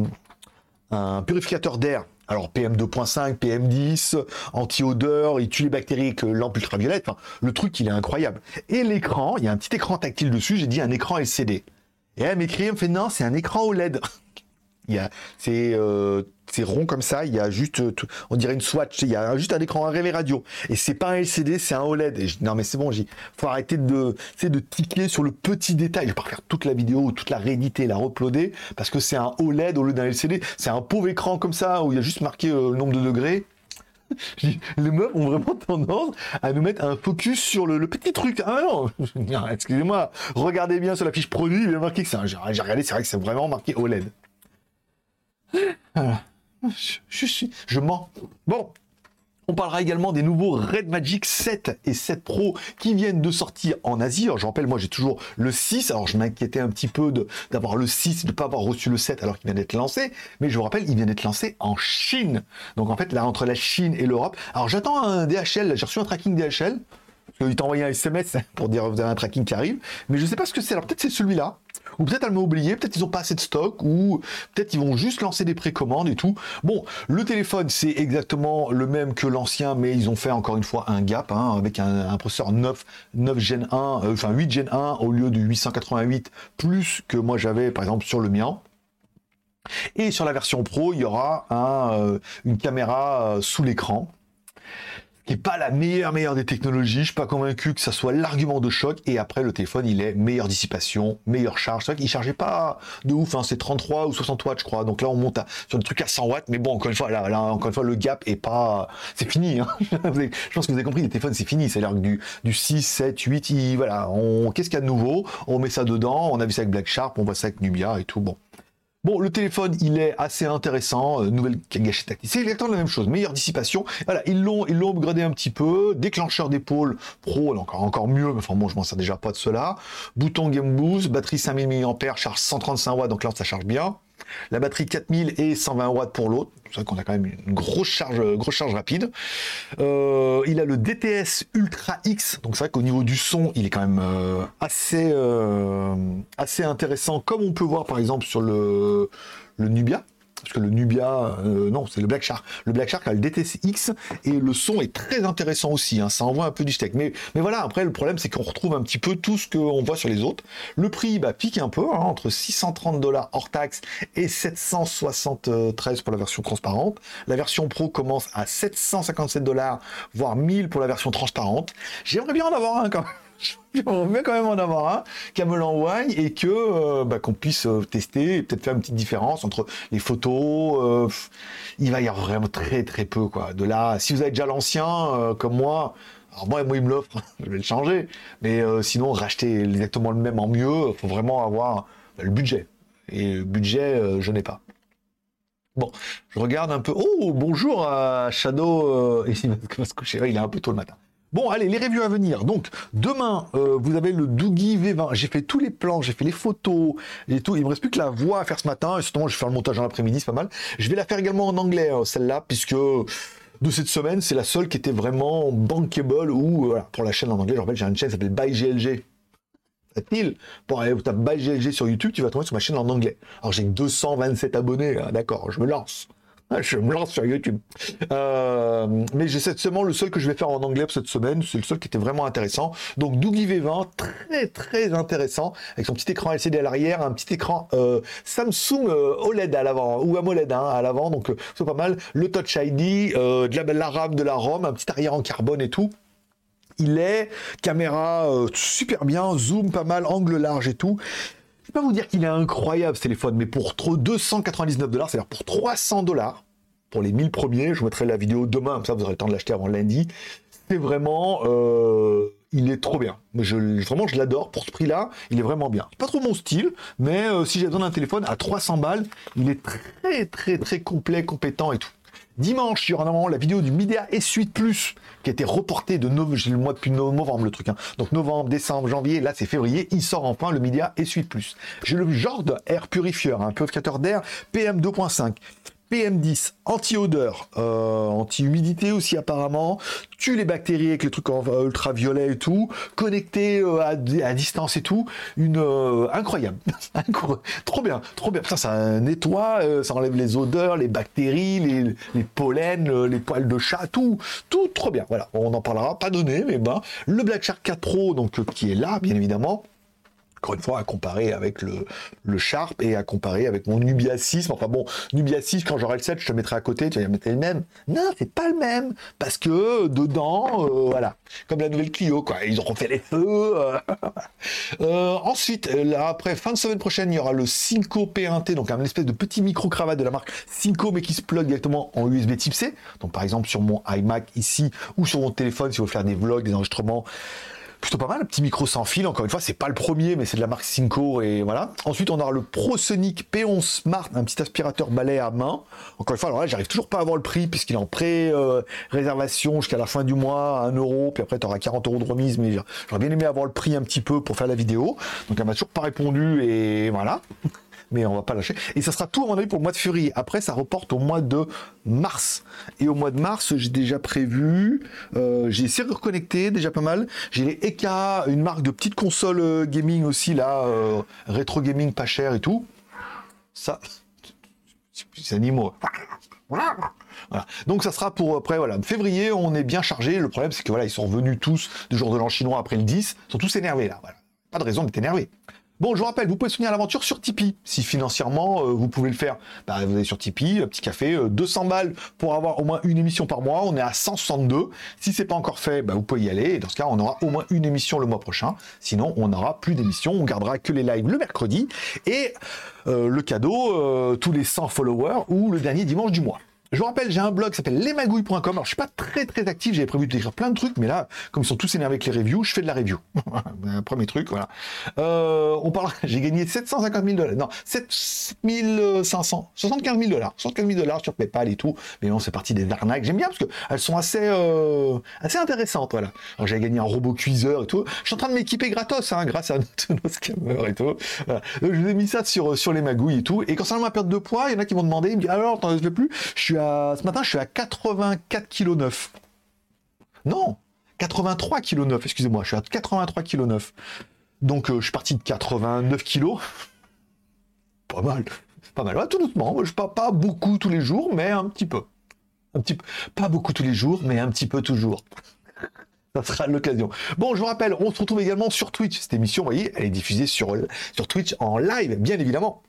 un purificateur d'air. Alors PM2.5, PM10, anti-odeur, il tue les bactéries avec euh, lampe ultraviolette. Enfin, le truc, il est incroyable. Et l'écran, il y a un petit écran tactile dessus. J'ai dit un écran LCD. Et elle m'écrit, elle me fait non, c'est un écran OLED. C'est euh, c'est rond comme ça, il y a juste, euh, on dirait une Swatch, il y a juste un écran un relais radio. Et c'est pas un LCD, c'est un OLED. Et non mais c'est bon, il faut arrêter de, de tiquer sur le petit détail. Je vais pas refaire toute la vidéo, toute la rééditer, la uploader, parce que c'est un OLED au lieu d'un LCD. C'est un pauvre écran comme ça, où il y a juste marqué euh, le nombre de degrés. [LAUGHS] les meufs ont vraiment tendance à nous mettre un focus sur le, petit truc. Ah non, [LAUGHS] excusez-moi, regardez bien sur la fiche produit, il y a marqué que c'est un. J'ai regardé, c'est vrai que c'est vraiment marqué OLED. Je, suis, je mens. Bon, on parlera également des nouveaux Red Magic 7 et 7 Pro qui viennent de sortir en Asie. Alors, je rappelle, moi, j'ai toujours le 6. Alors, je m'inquiétais un petit peu d'avoir le 6, de ne pas avoir reçu le 7 alors qu'il vient d'être lancé. Mais je vous rappelle, il vient d'être lancé en Chine. Donc, en fait, là, entre la Chine et l'Europe. Alors, j'attends un DHL. J'ai reçu un tracking DHL. Il t'a envoyé un SMS [LAUGHS] pour dire vous avez un tracking qui arrive. Mais je sais pas ce que c'est. Alors, peut-être c'est celui-là. Ou peut-être elle m'a oublié, peut-être ils n'ont pas assez de stock, ou peut-être ils vont juste lancer des précommandes et tout. Bon, le téléphone, c'est exactement le même que l'ancien, mais ils ont fait encore une fois un gap, hein, avec un, processeur 9, 9 Gen 1, euh, enfin 8 Gen 1 au lieu du 888, plus que moi j'avais par exemple sur le mien. Et sur la version Pro, il y aura euh, une caméra euh, sous l'écran. Qui est pas la meilleure meilleure des technologies. Je suis pas convaincu que ça soit l'argument de choc. Et après, le téléphone, il est meilleure dissipation, meilleure charge. C'est vrai qu'il chargeait pas de ouf. Hein. C'est 33 ou 60 watts, je crois. Donc là, on monte sur le truc à 100 watts. Mais bon, encore une fois, là, encore une fois, le gap est pas, c'est fini. Hein. [LAUGHS] je pense que vous avez compris. Les téléphones, c'est fini. C'est-à-dire que du, du 6, 7, 8, voilà. Qu'est-ce qu'il y a de nouveau? On met ça dedans. On a vu ça avec Black Sharp. On voit ça avec Nubia et tout. Bon. Bon, le téléphone, il est assez intéressant. Euh, nouvelle gâchette tactile. C'est exactement la même chose. Meilleure dissipation. Voilà, ils l'ont, ils l'ont upgradé un petit peu. Déclencheur d'épaule pro, encore, encore mieux. Mais enfin bon, je m'en sers déjà pas de cela. Bouton Game Boost. Batterie 5000 mAh, charge 135 watts. Donc là, ça charge bien. La batterie 4000 et 120 watts pour l'autre. C'est vrai qu'on a quand même une grosse charge, grosse charge rapide. Euh, il a le DTS Ultra X. Donc c'est vrai qu'au niveau du son, il est quand même euh, assez, euh, assez intéressant, comme on peut voir par exemple sur le Nubia parce que le Nubia, euh, non, c'est le Black Shark. Le Black Shark a le DTX et le son est très intéressant aussi. Hein, ça envoie un peu du steak. Mais, voilà, après, le problème, c'est qu'on retrouve un petit peu tout ce qu'on voit sur les autres. Le prix bah, pique un peu, hein, entre 630 dollars hors taxe et 773 pour la version transparente. La version pro commence à 757 dollars, voire 1000 pour la version transparente. J'aimerais bien en avoir un quand même. [LAUGHS] J'aimerais bien quand même en avoir un, qu'elle me l'envoie et que euh, bah, qu'on puisse euh, tester peut-être faire une petite différence entre les photos. Euh, il va y avoir vraiment très très peu quoi. De là, si vous avez déjà l'ancien comme moi, alors moi, moi il me l'offre, [LAUGHS] je vais le changer. Mais sinon, racheter exactement le même en mieux, faut vraiment avoir bah, le budget. Et le budget, je n'ai pas. Bon, je regarde un peu. Oh, bonjour à Shadow. [LAUGHS] il se coucher. Il est un peu tôt le matin. Bon, allez, les reviews à venir. Donc, demain, euh, vous avez le Doogie V20. J'ai fait tous les plans, j'ai fait les photos et tout. Il me reste plus que la voix à faire ce matin. Et justement, je vais faire le montage en après-midi, c'est pas mal. Je vais la faire également en anglais, euh, celle-là, puisque de cette semaine, c'est la seule qui était vraiment bankable ou, voilà, pour la chaîne en anglais, je rappelle, j'ai une chaîne qui s'appelle By GLG. Facile. Pour aller taper By GLG sur YouTube, tu vas tomber sur ma chaîne en anglais. Alors, j'ai 227 abonnés, hein, d'accord, je me lance. Je me lance sur YouTube. Euh, mais j'ai seulement le seul que je vais faire en anglais cette semaine. C'est le seul qui était vraiment intéressant. Donc Doogie V20, très très intéressant, avec son petit écran LCD à l'arrière, un petit écran euh, Samsung euh, OLED à l'avant, ou AMOLED hein, à l'avant, donc c'est pas mal. Le Touch ID, de la, la RAM, de la ROM, un petit arrière en carbone et tout. Il est caméra super bien, zoom pas mal, angle large et tout vais pas vous dire qu'il est incroyable ce téléphone, mais pour 299 dollars, c'est-à-dire pour 300 dollars, pour les 1000 premiers, je vous mettrai la vidéo demain, comme ça vous aurez le temps de l'acheter avant lundi. C'est vraiment, euh, il est trop bien. Je, vraiment, je l'adore pour ce prix-là. Il est vraiment bien. Pas trop mon style, mais euh, si j'ai besoin d'un téléphone à 300 balles, il est très très très complet, compétent et tout. Dimanche, il y aura normalement la vidéo du Midea S8 Plus qui a été reportée de novembre, le mois depuis novembre le truc. Hein. Donc novembre, décembre, janvier, là c'est février, il sort enfin le Midea S8 Plus. J'ai le genre d'air purifieur, un purificateur d'air PM 2.5. PM10, anti-odeur, euh, anti-humidité aussi apparemment, tue les bactéries avec les trucs euh, ultraviolet et tout, connecté euh, à, distance et tout, une incroyable, [LAUGHS] trop bien, trop bien. Ça, ça nettoie, ça enlève les odeurs, les bactéries, les, les pollens, les poils de chat, tout, tout trop bien. Voilà, on en parlera, pas donné, mais ben. Le Black Shark 4 Pro donc qui est là bien évidemment encore une fois, à comparer avec le, le Sharp et à comparer avec mon Nubia 6. Enfin bon, Nubia 6, quand j'aurai le 7, je te mettrai à côté, tu vas mettre le même. Non, c'est pas le même. Parce que dedans, euh, voilà, comme la nouvelle Clio, quoi. Ils ont refait les feux. Euh. [LAUGHS] euh, ensuite, là, après, fin de semaine prochaine, il y aura le Cinco P1T, donc un espèce de petit micro-cravate de la marque Cinco, mais qui se plug directement en USB type C. Donc par exemple, sur mon iMac ici, ou sur mon téléphone, si vous voulez faire des vlogs, des enregistrements plutôt pas mal. Un petit micro sans fil, encore une fois, c'est pas le premier, mais c'est de la marque Cinco et voilà. Ensuite, on aura le ProSonic P11 Smart, un petit aspirateur balai à main. Encore une fois, alors là, j'arrive toujours pas à avoir le prix puisqu'il est en pré-réservation jusqu'à la fin du mois, 1 euro, puis après, tu auras 40 euros de remise, mais j'aurais bien aimé avoir le prix un petit peu pour faire la vidéo. Donc, elle m'a toujours pas répondu et voilà mais on va pas lâcher. Et ça sera tout à mon avis pour le mois de février. Après, ça reporte au mois de mars. Et au mois de mars, j'ai déjà prévu, euh, j'ai essayé de reconnecter, déjà pas mal. J'ai les EK, une marque de petites consoles euh, gaming aussi, là, euh, rétro gaming pas cher et tout. Ça, c'est animaux. Voilà. Donc ça sera pour après voilà février on est bien chargé. Le problème c'est que voilà ils sont revenus tous du jour de l'an chinois après le 10, ils sont tous énervés là. Voilà. Pas de raison d'être énervé. Bon, je vous rappelle, vous pouvez soutenir l'aventure sur Tipeee. Si financièrement, euh, vous pouvez le faire, bah, vous allez sur Tipeee, petit café, 200 balles pour avoir au moins une émission par mois. On est à 162. Si c'est pas encore fait, bah, vous pouvez y aller. Et dans ce cas, on aura au moins une émission le mois prochain. Sinon, on n'aura plus d'émissions. On gardera que les lives le mercredi. Et le cadeau, tous les 100 followers ou le dernier dimanche du mois. Je vous rappelle, j'ai un blog qui s'appelle lesmagouilles.com. Alors, je suis pas très très actif, j'avais prévu d'écrire plein de trucs, mais là, comme ils sont tous énervés avec les reviews, je fais de la review. un [LAUGHS] premier truc, voilà. Euh, on parle, [LAUGHS] j'ai gagné 750 000 dollars. Non, 7500, 75 000 dollars. 75 000 dollars sur PayPal et tout. Mais non, c'est parti des arnaques. J'aime bien parce qu'elles sont assez, euh, assez intéressantes, voilà. J'ai gagné un robot cuiseur et tout. Je suis en train de m'équiper gratos, hein, grâce à [LAUGHS] nos scammers et tout. Je vous ai mis ça sur, sur les magouilles et tout. Et concernant ma perte de poids, il y en a qui m'ont demandé, ils me disent, alors, t'en veux plus? Je suis ce matin, je suis à 84 kg 9. Non, 83 kg 9, excusez-moi, je suis à 83 kg 9. Donc euh, je suis parti de 89 kg. Pas mal. Pas mal. tout doucement. Je pas, pas beaucoup tous les jours, mais un petit peu. Un petit peu. Pas beaucoup tous les jours, mais un petit peu toujours. [LAUGHS] Ça sera l'occasion. Bon, je vous rappelle, on se retrouve également sur Twitch. Cette émission, vous voyez, elle est diffusée sur, sur Twitch en live, bien évidemment.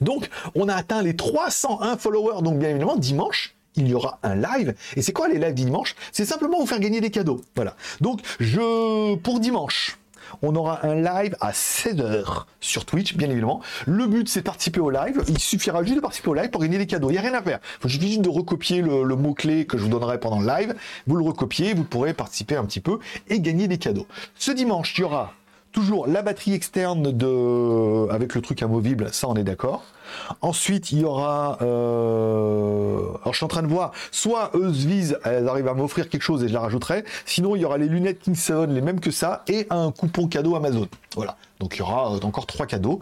Donc, on a atteint les 301 followers. Donc, bien évidemment, dimanche, il y aura un live. Et c'est quoi les lives dimanche? C'est simplement vous faire gagner des cadeaux. Voilà. Donc, je, pour dimanche, on aura un live à 16h sur Twitch, bien évidemment. Le but, c'est de participer au live. Il suffira juste de participer au live pour gagner des cadeaux. Il n'y a rien à faire. Il faut juste de recopier le, le mot-clé que je vous donnerai pendant le live. Vous le recopiez, vous pourrez participer un petit peu et gagner des cadeaux. Ce dimanche, il y aura toujours la batterie externe de avec le truc amovible, ça on est d'accord. Ensuite, il y aura. Euh... Alors, je suis en train de voir. Soit eux visent, elles arrivent à m'offrir quelque chose et je la rajouterai. Sinon, il y aura les lunettes King 7, les mêmes que ça, et un coupon cadeau Amazon. Voilà. Donc, il y aura euh, encore trois cadeaux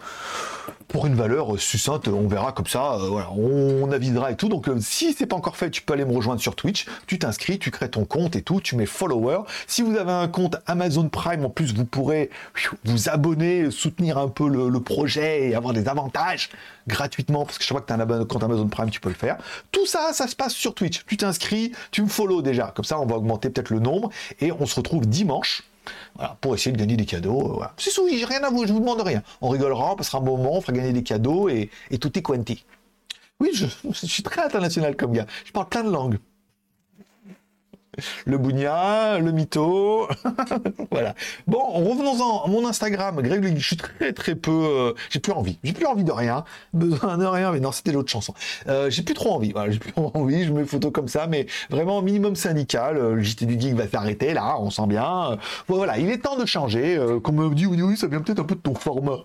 pour une valeur euh, succincte. On verra comme ça. Voilà, on avisera et tout. Donc, si c'est pas encore fait, tu peux aller me rejoindre sur Twitch. Tu t'inscris, tu crées ton compte et tout. Tu mets follower. Si vous avez un compte Amazon Prime, en plus, vous pourrez vous abonner, soutenir un peu le, projet et avoir des avantages gratuitement. Parce que je vois que tu as un compte Amazon Prime, tu peux le faire. Tout ça, ça se passe sur Twitch. Tu t'inscris, tu me follow déjà. Comme ça, on va augmenter peut-être le nombre. Et on se retrouve dimanche voilà, pour essayer de gagner des cadeaux. Euh, voilà. C'est j'ai rien à vous, je vous demande rien. On rigolera, on passera un moment, on fera gagner des cadeaux et, tout est quanti. Oui, je, suis très international comme gars. Je parle plein de langues [LAUGHS] le bougna, le mytho. [LAUGHS] voilà. Bon, revenons-en à mon Instagram. Greg, je suis très très peu. Euh, j'ai plus envie. J'ai plus envie de rien. [LAUGHS] Besoin de rien. Mais non, c'était l'autre chanson. Euh, j'ai plus trop envie. Voilà, j'ai plus envie. Je mets photos comme ça, mais vraiment minimum syndical. Euh, le JT du Geek va s'arrêter là. On sent bien. voilà, il est temps de changer. comme on me dit, oui, oui, ça vient peut-être un peu de ton format.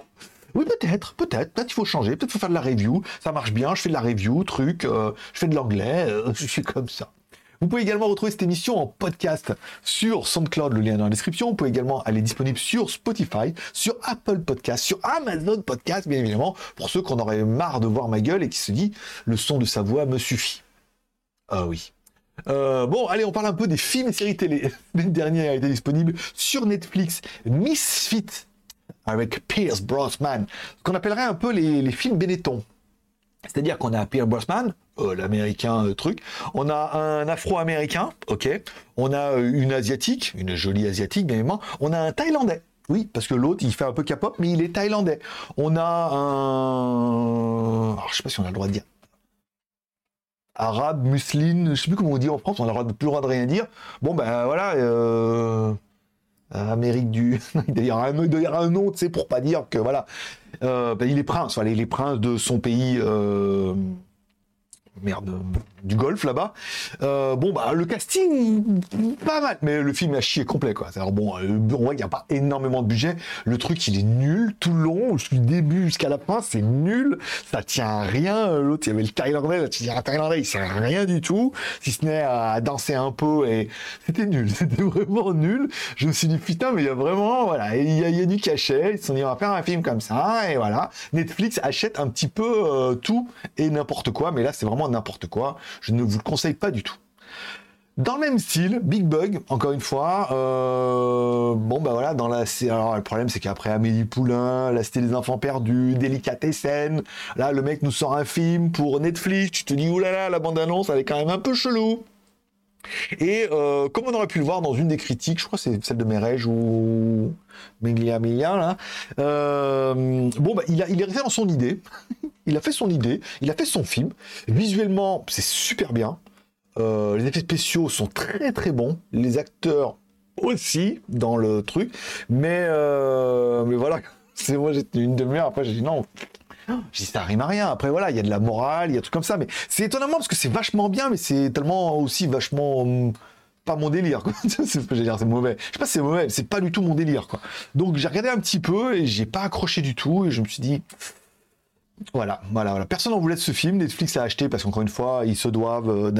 Oui, peut-être, peut-être. Peut-être il faut changer. Peut-être faut faire de la review. Ça marche bien. Je fais de la review, truc. je fais de l'anglais. je suis comme ça. Vous pouvez également retrouver cette émission en podcast sur SoundCloud, le lien dans la description. Vous pouvez également aller disponible sur Spotify, sur Apple Podcast, sur Amazon Podcast, bien évidemment, pour ceux qui en auraient marre de voir ma gueule et qui se disent le son de sa voix me suffit. Ah oui. Euh, bon, allez, on parle un peu des films et séries télé. [LAUGHS] Le dernier a été disponible sur Netflix. Misfit avec Pierce Brosnan, qu'on appellerait un peu les, les films Benetton. C'est-à-dire qu'on a Pierre Brosnan, euh, l'américain euh, truc, on a un afro-américain, ok, on a euh, une asiatique, une jolie asiatique bien évidemment, on a un thaïlandais. Oui, parce que l'autre, il fait un peu K-pop, mais il est thaïlandais. On a un... Alors, je sais pas si on a le droit de dire arabe, musulmane, je sais plus comment on dit en France, on n'a plus le droit de rien dire. Bon, ben voilà, Amérique du... [LAUGHS] il un, nom, tu sais, pour pas dire que, voilà, ben, il est prince, voilà, il est prince de son pays merde, du golf là-bas. Euh, bon, bah, le casting, pas mal, mais le film a chié complet, quoi. Alors bon, on voit qu'il n'y a pas énormément de budget. Le truc, il est nul tout le long, du début jusqu'à la fin, c'est nul. Ça tient à rien. L'autre, il y avait le Thaïlandais, là, Thaïlandais, il sert à rien du tout, si ce n'est à danser un peu, et c'était nul. [LAUGHS] C'était vraiment nul. Je me suis dit, putain, mais il y a vraiment, voilà, il y, a, du cachet. Ils sont dit, on va faire un film comme ça, et voilà. Netflix achète un petit peu euh, tout et n'importe quoi, mais là, c'est vraiment n'importe quoi. Je ne vous le conseille pas du tout. Dans le même style, Big Bug, encore une fois, euh, bon bah voilà, dans la alors le problème c'est qu'après Amélie Poulain, la Cité des enfants perdus, Délicatessen, là le mec nous sort un film pour Netflix, tu te dis oulala, la bande annonce elle est quand même un peu chelou. Et euh, comme on aurait pu le voir dans une des critiques, je crois que c'est celle de Merej ou Miglia Miglia, là, euh, bon, bah, il, a, il est resté dans son idée. [LAUGHS] il a fait son idée, il a fait son film. Visuellement, c'est super bien. Euh, les effets spéciaux sont très très bons. Les acteurs aussi dans le truc. Mais, mais voilà, [LAUGHS] c'est moi, j'étais une demi-heure. Après, j'ai dit non, j'ai dit, ça rime à rien. Après, voilà, il y a de la morale, il y a tout comme ça. Mais c'est étonnamment parce que c'est vachement bien, mais c'est tellement aussi vachement. Hum, pas mon délire, [LAUGHS] c'est j'ai dire, c'est mauvais. Je sais pas si c'est mauvais, c'est pas du tout mon délire, quoi. Donc j'ai regardé un petit peu et j'ai pas accroché du tout et je me suis dit. Voilà, voilà, voilà. Personne n'en voulait de ce film. Netflix a acheté parce qu'encore une fois, ils se doivent euh,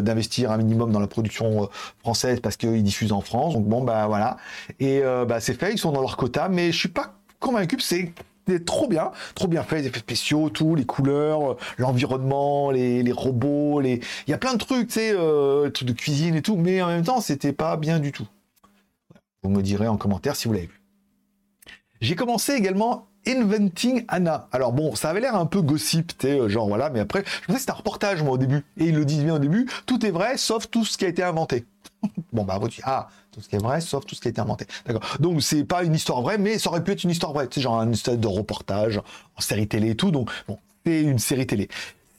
d'investir un minimum dans la production euh, française parce qu'ils diffusent en France. Donc bon, bah voilà. Et euh, bah, c'est fait, ils sont dans leur quota, mais je suis pas convaincu que c'est trop bien, trop bien fait, les effets spéciaux, tout, les couleurs, euh, l'environnement, les, robots, les... il y a plein de trucs, tu sais, trucs de cuisine et tout, mais en même temps, c'était pas bien du tout. Vous me direz en commentaire si vous l'avez vu. J'ai commencé également Inventing Anna. Alors bon, ça avait l'air un peu gossip, euh, genre voilà, mais après, je pensais que c'était un reportage, moi, au début. Et ils le disent bien au début, tout est vrai, sauf tout ce qui a été inventé. [LAUGHS] bon, bah, vous dites, ah, tout ce qui est vrai, sauf tout ce qui a été inventé. D'accord. Donc, c'est pas une histoire vraie, mais ça aurait pu être une histoire vraie. Sais, genre un histoire de reportage en série télé et tout. Donc, bon, c'est une série télé.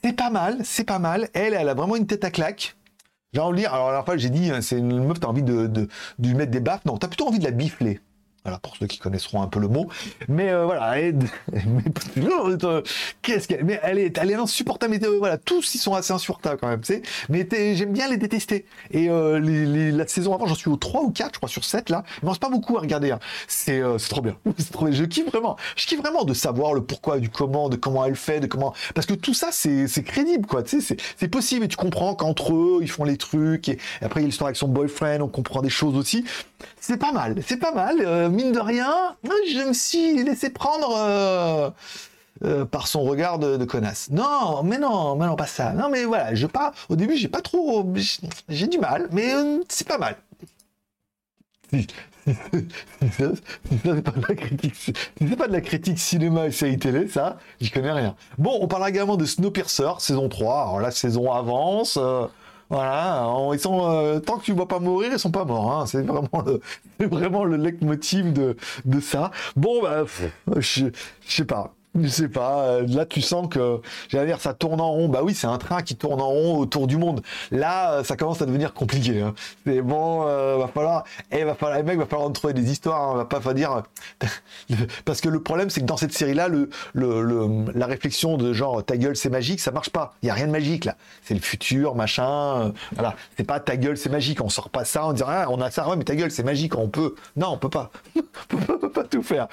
C'est pas mal, c'est pas mal. Elle, elle a vraiment une tête à claque. J'ai envie de dire, alors la fois, j'ai dit, hein, c'est une meuf, t'as envie de, de, de lui mettre des baffes. Non, t'as plutôt envie de la bifler. Voilà, pour ceux qui connaisseront un peu le mot. Mais euh, voilà, elle, [LAUGHS] euh, qu'est-ce qu'elle, mais elle est, elle est insupportable. Mais euh, voilà, tous ils sont assez insupportables quand même, tu. Mais j'aime bien les détester. Et la saison avant, j'en suis au 3 ou 4, je crois, sur 7 là. Il ne pas beaucoup à regarder. Hein. C'est, trop bien. [LAUGHS] trop. Je kiffe vraiment. Je kiffe vraiment de savoir le pourquoi, du comment, de comment elle fait, de comment. Parce que tout ça, c'est, crédible, quoi. Tu sais, c'est, possible. Et tu comprends qu'entre eux, ils font les trucs. Et, après, il y a l'histoire avec son boyfriend. On comprend des choses aussi. C'est pas mal. C'est pas mal mine de rien, je me suis laissé prendre euh, euh, par son regard de, connasse. Non, mais non, mais non, pas ça. Non, mais voilà, je pas. Au début, j'ai pas trop. J'ai du mal, mais euh, c'est pas mal. Si, ça, c'est pas de la critique, c'est pas de la critique cinéma et série télé, ça, j'y connais rien. Bon, on parlera également de Snowpiercer, saison 3. Alors la saison avance. Voilà, ils sont euh, tant que tu ne vois pas mourir, ils sont pas morts. Hein. C'est vraiment le, [LAUGHS] vraiment le leitmotiv de, de ça. Bon, bah, je, je sais pas je sais pas, euh, là tu sens que, j'allais dire, ça tourne en rond. Bah oui, c'est un train qui tourne en rond autour du monde. Là, euh, ça commence à devenir compliqué. Hein. C'est bon, euh, va falloir, eh, va falloir, les mecs, va falloir trouver des histoires. Hein. Va pas falloir dire, [LAUGHS] parce que le problème, c'est que dans cette série-là, le, le, la réflexion de genre ta gueule, c'est magique, ça marche pas. Il y a rien de magique là. C'est le futur, machin. voilà, c'est pas ta gueule, c'est magique. On sort pas ça, on dit ah, on a ça, ouais, mais ta gueule, c'est magique. On peut, non, on peut pas, [LAUGHS] on peut pas, tout faire.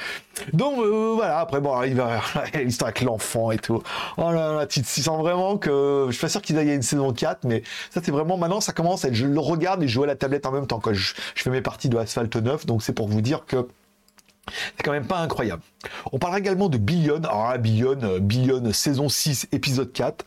Donc voilà. Après bon, il va [LAUGHS] l'histoire avec l'enfant et tout. Oh là là, tu, sens vraiment que. Je suis pas sûr qu'il y ait une saison 4, mais ça, c'est vraiment. Maintenant, ça commence à être. Je le regarde et je joue à la tablette en même temps. Quand je, fais mes parties de Asphalt 9, donc c'est pour vous dire que. C'est quand même pas incroyable. On parlera également de Billion. Alors Billion, euh, Billion saison 6, épisode 4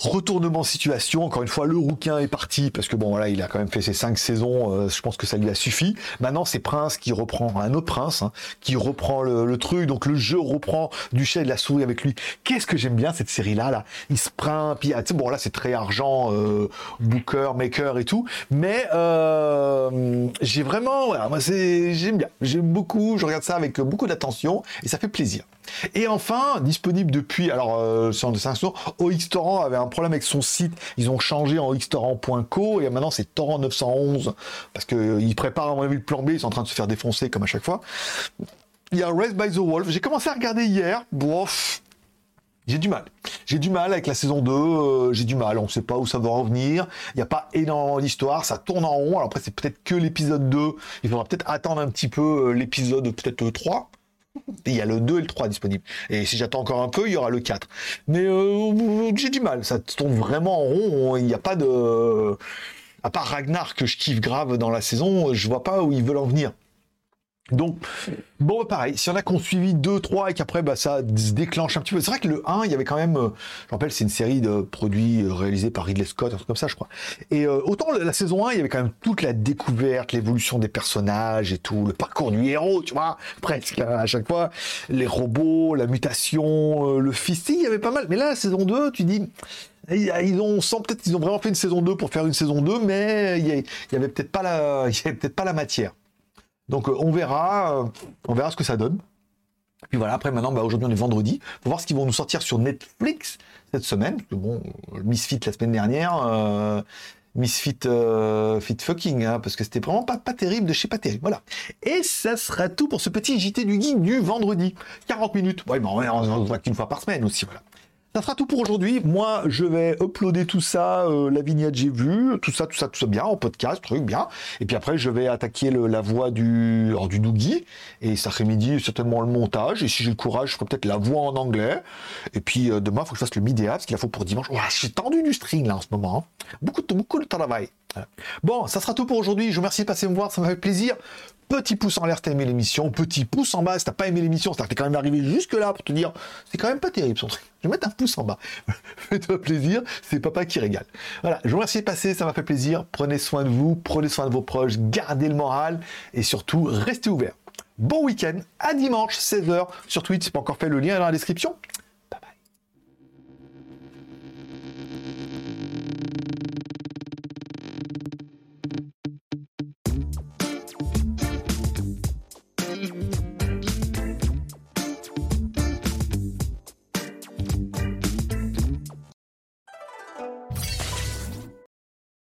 retournement situation. Encore une fois, le rouquin est parti parce que bon voilà, il a quand même fait ses cinq saisons. Euh, je pense que ça lui a suffi. Maintenant, c'est Prince qui reprend un autre Prince hein, qui reprend le, truc. Donc le jeu reprend du chat de la souris avec lui. Qu'est-ce que j'aime bien cette série là? Il se prend puis ah, bon là c'est très argent, euh, Booker, Maker et tout. Mais euh, j'ai vraiment voilà, moi c'est j'aime bien, j'aime beaucoup. Je regarde ça avec beaucoup d'attention et ça fait plaisir. Et enfin, disponible depuis, alors euh, sur de 5 OXTorrent avait un problème avec son site, ils ont changé en xtorrent.co et maintenant c'est Torrent 911 parce qu'ils euh, préparent à mon avis le plan B, ils sont en train de se faire défoncer comme à chaque fois. Il y a Race by the Wolf, j'ai commencé à regarder hier, bof, j'ai du mal. J'ai du mal avec la saison 2, euh, j'ai du mal, on ne sait pas où ça va revenir, il n'y a pas énormément d'histoire, ça tourne en rond, alors après c'est peut-être que l'épisode 2, il faudra peut-être attendre un petit peu l'épisode peut-être 3, il y a le 2 et le 3 disponibles. Et si j'attends encore un peu, il y aura le 4. Mais euh, j'ai du mal, ça tourne vraiment en rond, il n'y a pas de... À part Ragnar que je kiffe grave dans la saison, je vois pas où ils veulent en venir. Donc, bon, pareil, si y en a qu'on suivi 2, 3 et qu'après, bah, ça se déclenche un petit peu. C'est vrai que le 1, il y avait quand même, euh, je rappelle, c'est une série de produits euh, réalisés par Ridley Scott, un truc comme ça, je crois. Et euh, autant la saison 1, il y avait quand même toute la découverte, l'évolution des personnages et tout, le parcours du héros, tu vois, presque hein, à chaque fois, les robots, la mutation, le fils, il y avait pas mal. Mais là, la saison 2, tu dis, ils ont, sent peut-être ont vraiment fait une saison 2 pour faire une saison 2, mais il y, peut-être pas la, il y avait peut-être pas la matière. Donc on verra, on verra ce que ça donne. Puis voilà, après maintenant, bah, aujourd'hui on est vendredi. Faut voir ce qu'ils vont nous sortir sur Netflix cette semaine. Bon, Misfit la semaine dernière, euh, Misfit euh, fit fucking, hein, parce que c'était vraiment pas, terrible de chez pas terrible. Voilà. Et ça sera tout pour ce petit JT du geek du vendredi. 40 minutes. Ouais, mais on ne voit qu'une fois par semaine aussi, voilà. Ça sera tout pour aujourd'hui. Moi, je vais uploader tout ça, euh, la vignette j'ai vu, tout ça, tout ça, tout ça bien, en podcast, truc bien. Et puis après, je vais attaquer la voix du, alors, du Dougie. Et cet après-midi, certainement le montage. Et si j'ai le courage, je ferai peut-être la voix en anglais. Et puis euh, demain, il faut que je fasse le midéa, ce qu'il faut pour dimanche. j'ai tendu du string là en ce moment. Hein. Beaucoup, de, beaucoup de travail. Bon, ça sera tout pour aujourd'hui. Je vous remercie de passer me voir, ça m'a fait plaisir. Petit pouce en l'air si t'as aimé l'émission, petit pouce en bas si t'as pas aimé l'émission, que t'es quand même arrivé jusque là pour te dire c'est quand même pas terrible son truc. Je vais mettre un pouce en bas. [LAUGHS] Fais-toi plaisir, c'est papa qui régale. Voilà, je vous remercie de passer, ça m'a fait plaisir. Prenez soin de vous, prenez soin de vos proches, gardez le moral et surtout restez ouverts. Bon week-end, à dimanche 16h sur Twitch, c'est pas encore fait le lien dans la description.